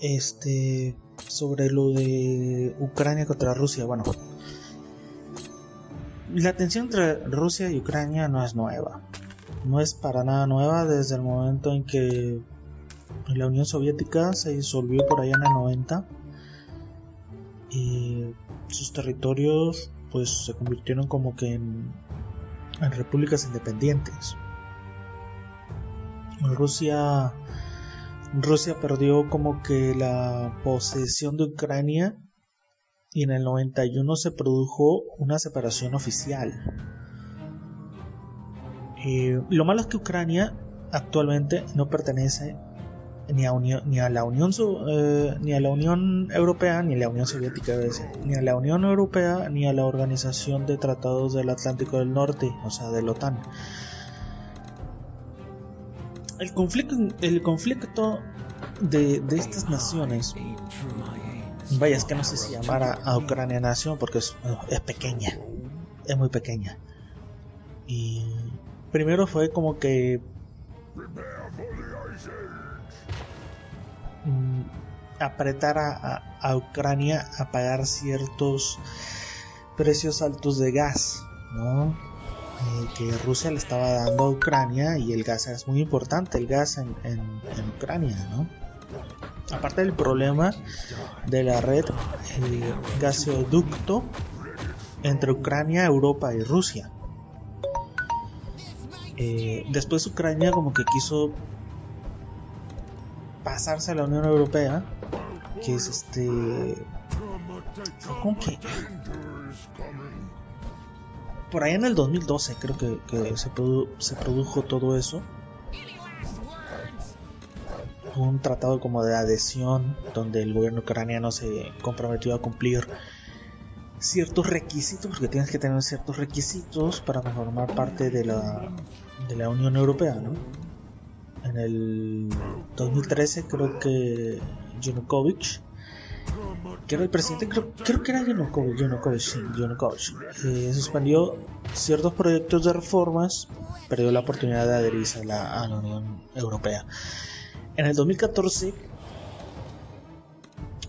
este sobre lo de Ucrania contra Rusia. Bueno, la tensión entre Rusia y Ucrania no es nueva. No es para nada nueva desde el momento en que la Unión Soviética se disolvió por allá en el 90 y sus territorios pues se convirtieron como que en, en repúblicas independientes. Rusia Rusia perdió como que la posesión de Ucrania y en el 91 se produjo una separación oficial. Eh, lo malo es que Ucrania actualmente no pertenece ni a, la Unión eh, ni a la Unión Europea ni a la Unión Soviética ni a la Unión Europea ni a la Organización de Tratados del Atlántico del Norte, o sea, de la OTAN. El conflicto, el conflicto de, de estas naciones Vaya, es que no sé si llamar a, Ucrania nación porque es, es, pequeña. Es muy pequeña. Y primero fue como que... Mm, apretar a, a, Ucrania a pagar ciertos precios altos de gas, ¿no? Eh, que Rusia le estaba dando a Ucrania y el gas es muy importante, el gas en, en, Ucrania, ¿no? aparte del problema de la red eh, gasoducto entre Ucrania, Europa y Rusia. Eh, después Ucrania como que quiso pasarse a la Unión Europea, que es este... ¿Cómo que? Por ahí en el 2012 creo que, se, se produjo todo eso un tratado como de adhesión donde el gobierno ucraniano se comprometió a cumplir ciertos requisitos, porque tienes que tener ciertos requisitos para formar parte de la, de la Unión Europea, ¿no? En el 2013 creo que Yanukovych, que era el presidente, creo, que era Yanukovych, eh, suspendió ciertos proyectos de reformas, perdió la oportunidad de adherirse a la, a la Unión Europea. En el 2014,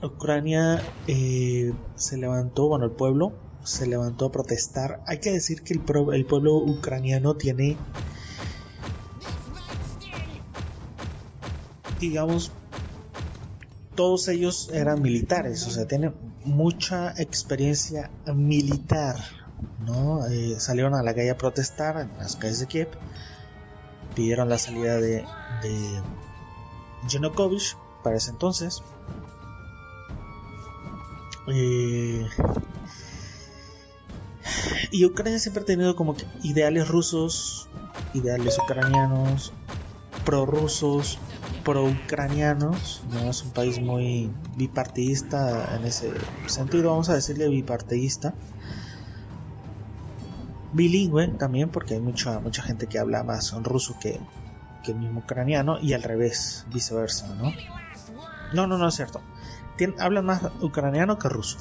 Ucrania eh, se levantó, bueno, el pueblo se levantó a protestar. Hay que decir que el, el pueblo ucraniano tiene, digamos, todos ellos eran militares, o sea, tienen mucha experiencia militar, ¿no? Eh, salieron a la calle a protestar en las calles de Kiev, pidieron la salida de Yanukovych para ese entonces. Eh, y Ucrania siempre ha tenido como que ideales rusos, ideales ucranianos, prorrusos, pro-ucranianos. ¿no? Es un país muy bipartidista en ese sentido, vamos a decirle bipartidista. Bilingüe también, porque hay mucha, mucha gente que habla más ruso que, que el mismo ucraniano y al revés, viceversa, ¿no? No, no, no es cierto. hablan más ucraniano que ruso.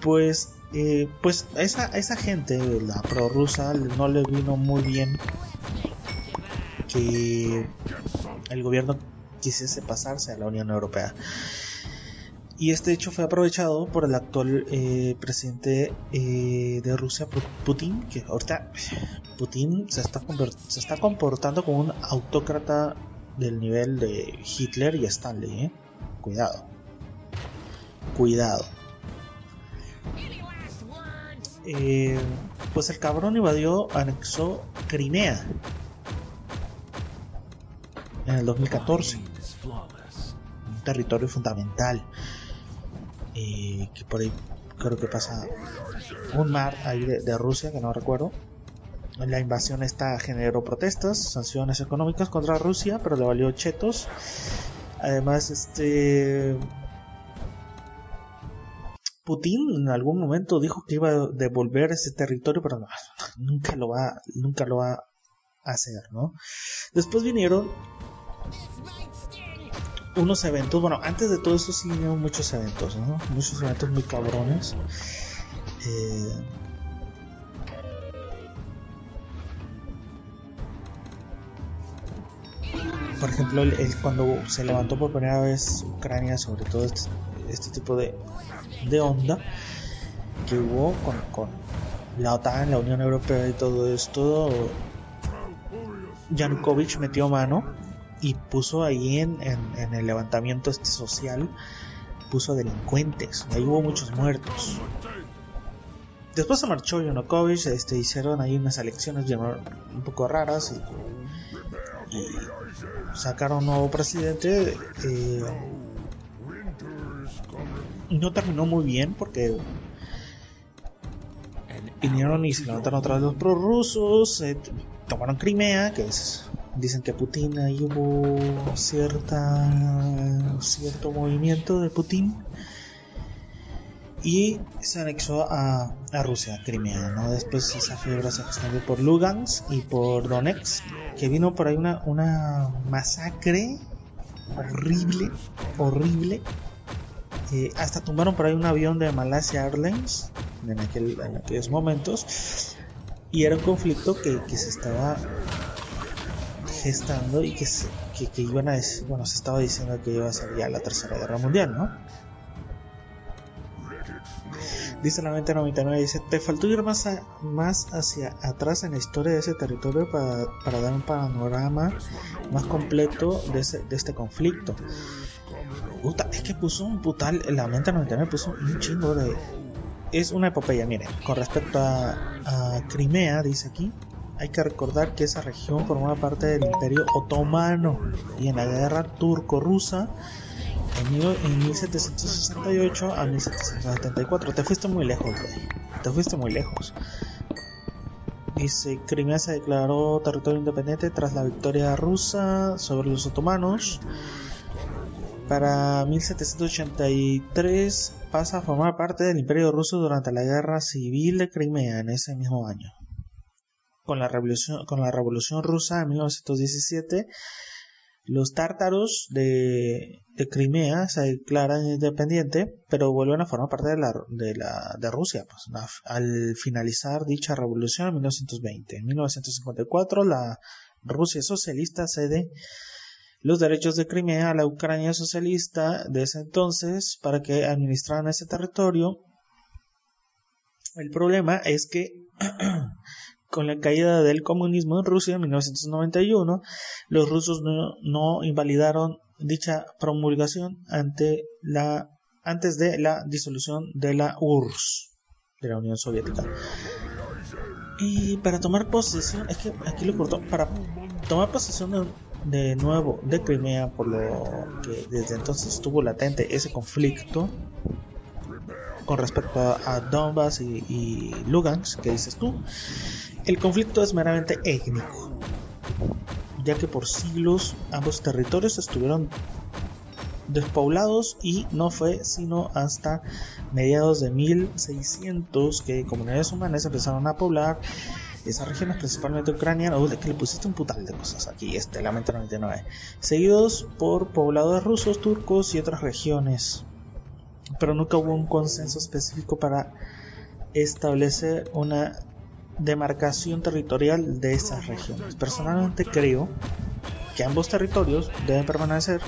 Pues, eh, pues a esa, esa gente, la prorrusa, no le vino muy bien que el gobierno quisiese pasarse a la Unión Europea. Y este hecho fue aprovechado por el actual eh, presidente eh, de Rusia, Putin, que ahorita Putin se está, se está comportando como un autócrata del nivel de Hitler y Stanley. ¿eh? Cuidado. Cuidado. pues el cabrón invadió, anexó Crimea en el 2014. Un territorio fundamental y que por ahí creo que pasa un mar ahí de, Rusia que no recuerdo la invasión esta generó protestas sanciones económicas contra Rusia pero le valió chetos además este Putin en algún momento dijo que iba a devolver ese territorio, pero no, nunca lo va, nunca lo va a hacer, ¿no? Después vinieron unos eventos, bueno, antes de todo eso sí hubo muchos eventos, ¿no? Muchos eventos muy cabrones. Eh, por ejemplo, cuando se levantó por primera vez Ucrania sobre todo este, este tipo de, de onda que hubo con, con la OTAN, la Unión Europea y todo esto, Yanukovych metió mano y puso ahí en, en, el levantamiento este social, puso delincuentes, ahí hubo muchos muertos. Después se marchó Yanukovych, este, hicieron ahí unas elecciones un poco raras y, y sacaron un nuevo presidente. Eh, no terminó muy bien porque vinieron y se levantaron otra vez los prorrusos, eh, tomaron Crimea, que es, dicen que Putin ahí hubo cierta cierto movimiento de Putin y se anexó a, a Rusia, Crimea, ¿no? Después esa fiebre se extendió por Lugansk y por Donetsk, que vino por ahí una, una masacre horrible, horrible. Hasta tumbaron por ahí un avión de Malaysia Airlines en, aquel, en aquellos momentos. Y era un conflicto que, que se estaba gestando y que, se, que, iban a bueno, se estaba diciendo que iba a ser ya la tercera guerra mundial, ¿no? Dice la 99, dice, te faltó ir más, más hacia atrás en la historia de ese territorio para, para dar un panorama más completo de, ese, de este conflicto. Puta, es que puso un putal, la mente 99 puso un chingo de, es una epopeya, miren, con respecto a, Crimea, dice aquí, hay que recordar que esa región formaba parte del Imperio Otomano y en la guerra turco-rusa en, 1768 a 1774. Te fuiste muy lejos, güey. Te fuiste muy lejos. Dice, Crimea se declaró territorio independiente tras la victoria rusa sobre los otomanos. Para 1783 pasa a formar parte del Imperio ruso durante la Guerra Civil de Crimea en ese mismo año. Con la Revolución, con la Revolución Rusa en 1917, los tártaros de, Crimea se declaran independientes, pero vuelven a formar parte de, la, de, la, de Rusia pues, al finalizar dicha revolución en 1920. En 1954, la Rusia socialista cede los derechos de Crimea a la Ucrania socialista de ese entonces para que administraran ese territorio. El problema es que con la caída del comunismo en Rusia en 1991, los rusos no, invalidaron dicha promulgación antes de la disolución de la URSS, de la Unión Soviética. Y para tomar posesión, es que aquí lo cortó, para tomar posesión de de nuevo de Crimea, por lo que desde entonces estuvo latente ese conflicto con respecto a, Donbass y, Lugansk, que dices tú, el conflicto es meramente étnico, ya que por siglos ambos territorios estuvieron despoblados y no fue sino hasta mediados de 1600 que comunidades humanas empezaron a poblar esas regiones, principalmente Ucrania, oh, que le pusiste un putal de cosas aquí, este, la 99, seguidos por pobladores rusos, turcos y otras regiones. Pero nunca hubo un consenso específico para establecer una demarcación territorial de esas regiones. Personalmente creo que ambos territorios deben permanecer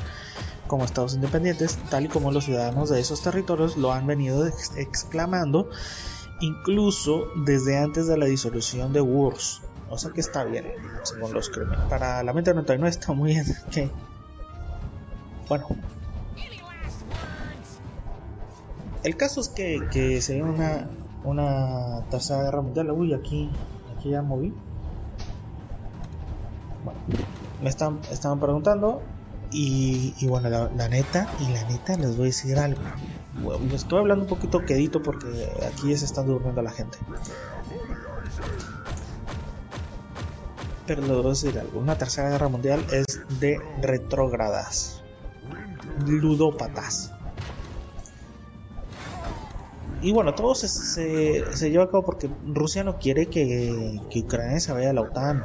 como estados independientes, tal y como los ciudadanos de esos territorios lo han venido exclamando incluso desde antes de la disolución de Wars. O sea que está bien, según los crímenes. Para la mente 99 está muy bien. Bueno. El caso es que, que se dio una, una tercera guerra mundial. Uy, aquí, aquí ya moví. Bueno, me están, estaban preguntando. Y, y bueno, la neta, y la neta les voy a decir algo estoy hablando un poquito quedito porque aquí ya se está durmiendo la gente. Pero voy a decir algo, una tercera guerra mundial es de retrógradas, ludópatas. Y bueno, todo se, se, lleva a cabo porque Rusia no quiere que, que, Ucrania se vaya a la OTAN,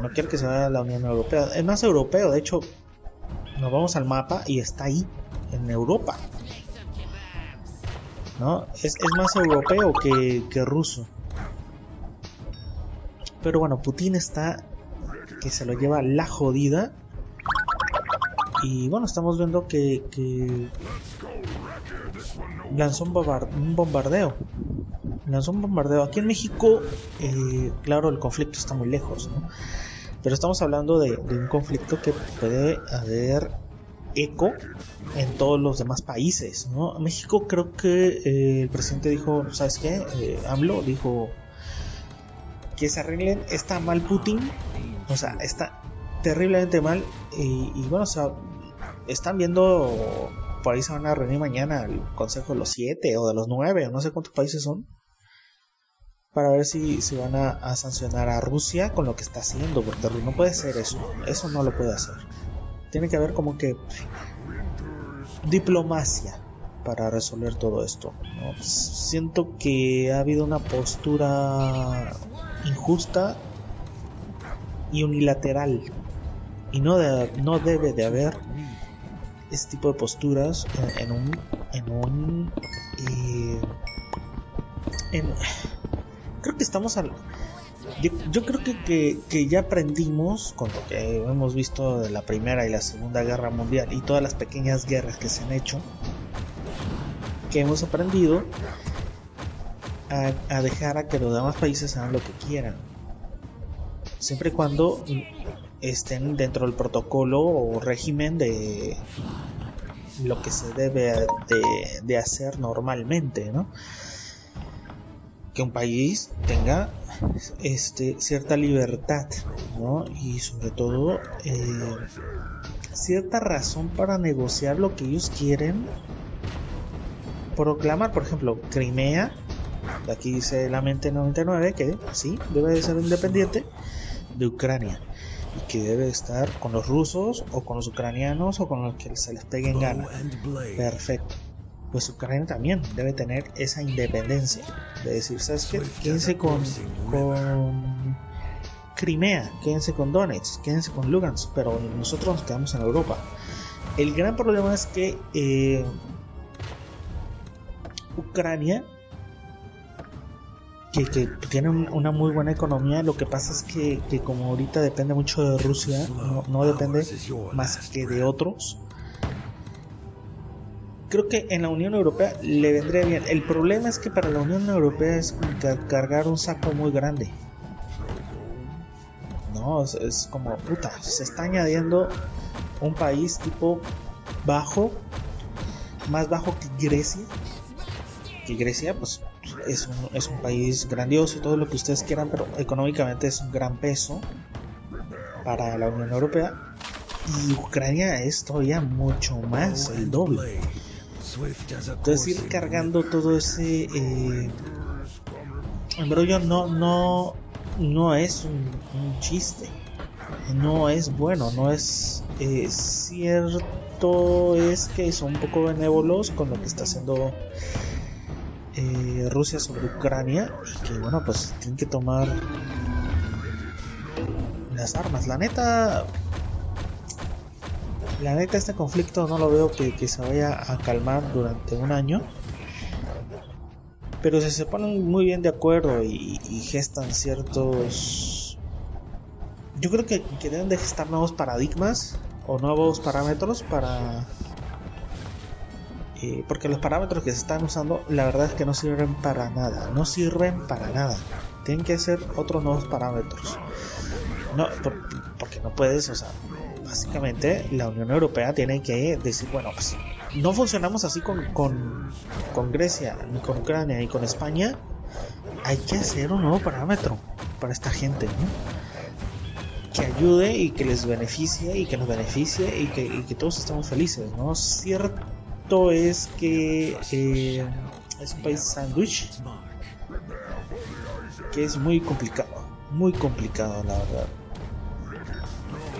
no quiere que se vaya a la Unión Europea. Es más europeo, de hecho, nos vamos al mapa y está ahí, en Europa. ¿No? Es, más europeo que, que ruso. Pero bueno, Putin está que se lo lleva la jodida y bueno, estamos viendo que, lanzó un, bombardeo. Lanzó un bombardeo. Aquí en México, eh, claro, el conflicto está muy lejos, Pero estamos hablando de, un conflicto que puede haber eco en todos los demás países, ¿no? México creo que eh, el presidente dijo, ¿sabes qué? Eh, AMLO dijo que se arreglen, está mal Putin, o sea, está terriblemente mal y, bueno, o están viendo, por ahí se van a reunir mañana el Consejo de los Siete o de los Nueve, no sé cuántos países son, para ver si, si van a, sancionar a Rusia con lo que está haciendo, porque no puede ser eso, eso no lo puede hacer. Tiene que haber como que diplomacia para resolver todo esto. Siento que ha habido una postura injusta y unilateral y no, no debe de haber este tipo de posturas en, un en un eh, creo que estamos al yo, creo que, que, ya aprendimos con lo que hemos visto de la primera y la segunda guerra mundial y todas las pequeñas guerras que se han hecho que hemos aprendido a, dejar a que los demás países hagan lo que quieran siempre y cuando estén dentro del protocolo o régimen de lo que se debe de, hacer normalmente, ¿no? Que un país tenga este, cierta libertad, ¿no? Y sobre todo eh, cierta razón para negociar lo que ellos quieren proclamar, por ejemplo, Crimea, aquí dice la mente 99 que sí, debe de ser independiente de Ucrania y que debe estar con los rusos o con los ucranianos o con los que se les pegue en gana. Perfecto. Pues Ucrania también debe tener esa independencia de decir, ¿sabes qué? Quédense con, con Crimea, quédense con Donetsk, quédense con Lugansk, pero nosotros nos quedamos en Europa. El gran problema es que eh, Ucrania que, que tiene una muy buena economía. Lo que pasa es que, que como ahorita depende mucho de Rusia, no, depende más que de otros. Creo que en la Unión Europea le vendría bien. El problema es que para la Unión Europea es cargar un saco muy grande. No, es, como puta. Se está añadiendo un país tipo bajo, más bajo que Grecia. Que Grecia, pues es un, es un país grandioso y todo lo que ustedes quieran, pero económicamente es un gran peso para la Unión Europea. Y Ucrania es todavía mucho más, el doble. Entonces ir cargando todo ese eh, embrollo no, no, no es un, chiste. No es bueno, no es eh, cierto, es que son un poco benévolos con lo que está haciendo eh, Rusia sobre Ucrania y que bueno pues tienen que tomar las armas. La neta, la neta este conflicto no lo veo que, se vaya a calmar durante un año. Pero si se ponen muy bien de acuerdo y, gestan ciertos... Yo creo que, que deben de gestar nuevos paradigmas o nuevos parámetros para eh, porque los parámetros que se están usando la verdad es que no sirven para nada, no sirven para nada. Tienen que ser otros nuevos parámetros. No, porque no puedes, o sea, básicamente la Unión Europea tiene que decir, bueno, pues no funcionamos así con, con, con Grecia, ni con Ucrania, ni con España. Hay que hacer un nuevo parámetro para esta gente, que ayude y que les beneficie y que nos beneficie y que, y que todos estemos felices, ¿no? Cierto es que eh, es un país sándwich que es muy complicado, muy complicado la verdad.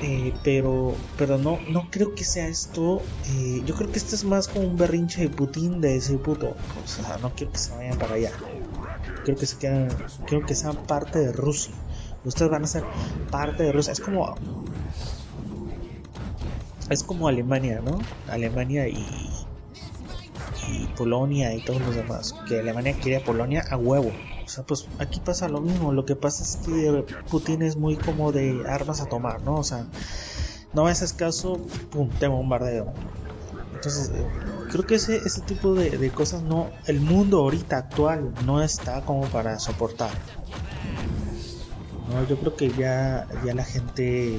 Eh, pero pero no no creo que sea esto eh, yo creo que esto es más como un berrinche de Putin de ese puto o sea no quiero que se vayan para allá. Creo que se quedan creo que sean parte de Rusia. Ustedes van a ser parte de Rusia es como es como Alemania no Alemania y y Polonia y todos los demás, que Alemania quiere Polonia a huevo. O sea, pues aquí pasa lo mismo. Lo que pasa es que Putin es muy como de armas a tomar, ¿no? O sea, no me haces caso, pum, te bombardeo. Entonces, eh, creo que ese, tipo de, de, cosas no, el mundo ahorita actual no está como para soportar. No, yo creo que ya, ya la gente,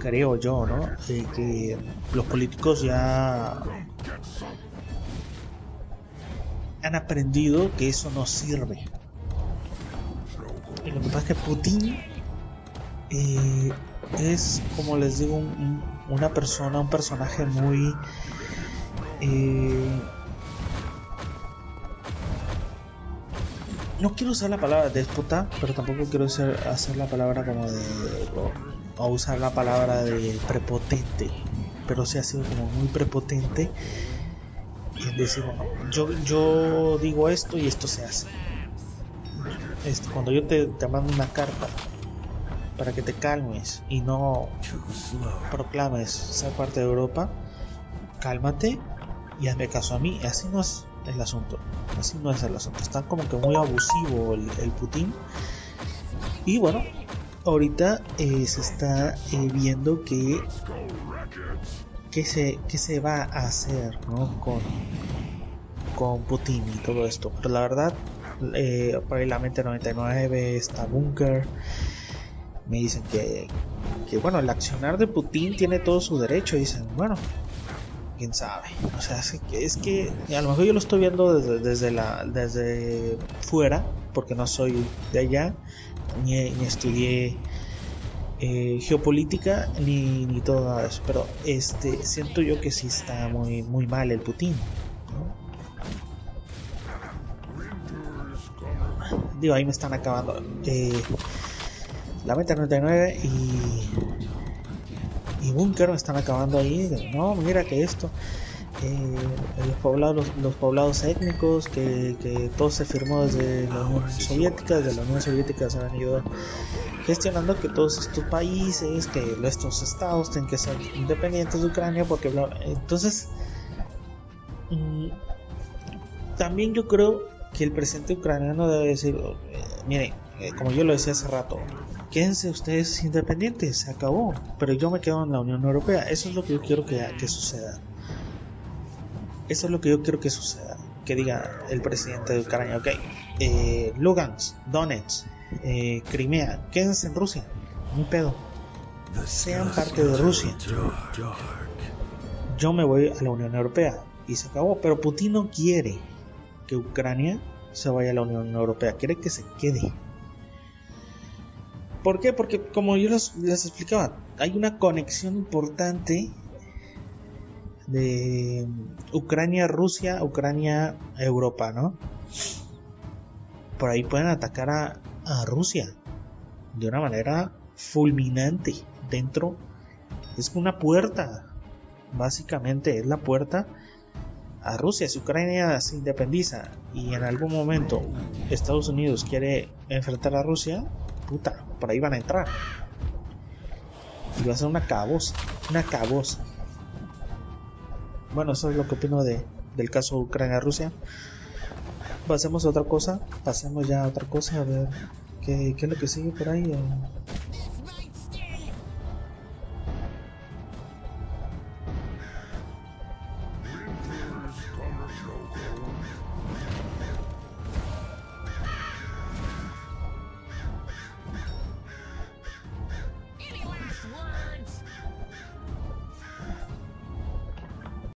creo yo, ¿no? que los políticos ya han aprendido que eso no sirve. Y lo que pasa es que Putin eh, es, como les digo, una persona, un personaje muy... Eh, no quiero usar la palabra déspota, pero tampoco quiero hacer, hacer la palabra como de... O, o, usar la palabra de prepotente, pero sí ha sido como muy prepotente decir, bueno, yo, yo digo esto y esto se hace. Este, cuando yo te, te mando una carta para que te calmes y no proclames ser parte de Europa, cálmate y hazme caso a mí. Así no es el asunto. Así no es el asunto. Está como que muy abusivo el, el Putin. Y bueno, ahorita eh, se está eh, viendo que qué se, qué se va a hacer ¿no? con, con Putin y todo esto. Pero la verdad, eh, la mente 99 está Bunker me dicen que, que, bueno, el accionar de Putin tiene todo su derecho. dicen, bueno, quién sabe. O sea, es que, es que a lo mejor yo lo estoy viendo desde, desde, la, desde fuera, porque no soy de allá, ni, ni estudié eh, geopolítica ni, ni todo eso. Pero este siento yo que sí está muy, muy mal el Putin. Digo, ahí me están acabando. Eh, la meta 99 y, y Bunker me están acabando ahí. No, mira que esto. Eh, los, poblados, los, poblados étnicos, que, que, todo se firmó desde la Unión Soviética, desde la Unión Soviética se han ido gestionando que todos estos países, que estos estados tienen que ser independientes de Ucrania, porque entonces mm, también yo creo que el presidente ucraniano debe decir, eh, miren, eh, como yo lo decía hace rato, quédense ustedes independientes, se acabó, pero yo me quedo en la Unión Europea. Eso es lo que yo quiero que, que suceda. Eso es lo que yo quiero que suceda. Que diga el presidente de Ucrania, ok, eh, Lugansk, Donetsk, eh, Crimea, quédense en Rusia, un pedo. Sean parte de Rusia. Yo me voy a la Unión Europea y se acabó. Pero Putin no quiere que Ucrania se vaya a la Unión Europea, quiere que se quede. ¿Por qué? Porque como yo les, explicaba, hay una conexión importante de Ucrania-Rusia, Ucrania-Europa, ¿no? Por ahí pueden atacar a, a Rusia de una manera fulminante. Dentro es una puerta, básicamente es la puerta a Rusia. Si Ucrania se independiza y en algún momento Estados Unidos quiere enfrentar a Rusia, puta, por ahí van a entrar. Y va a ser una cabosa, una cabosa. Bueno, eso es lo que opino de, del caso Ucrania-Rusia. Pasemos a otra cosa, pasemos ya a otra cosa, a ver qué, qué es lo que sigue por ahí.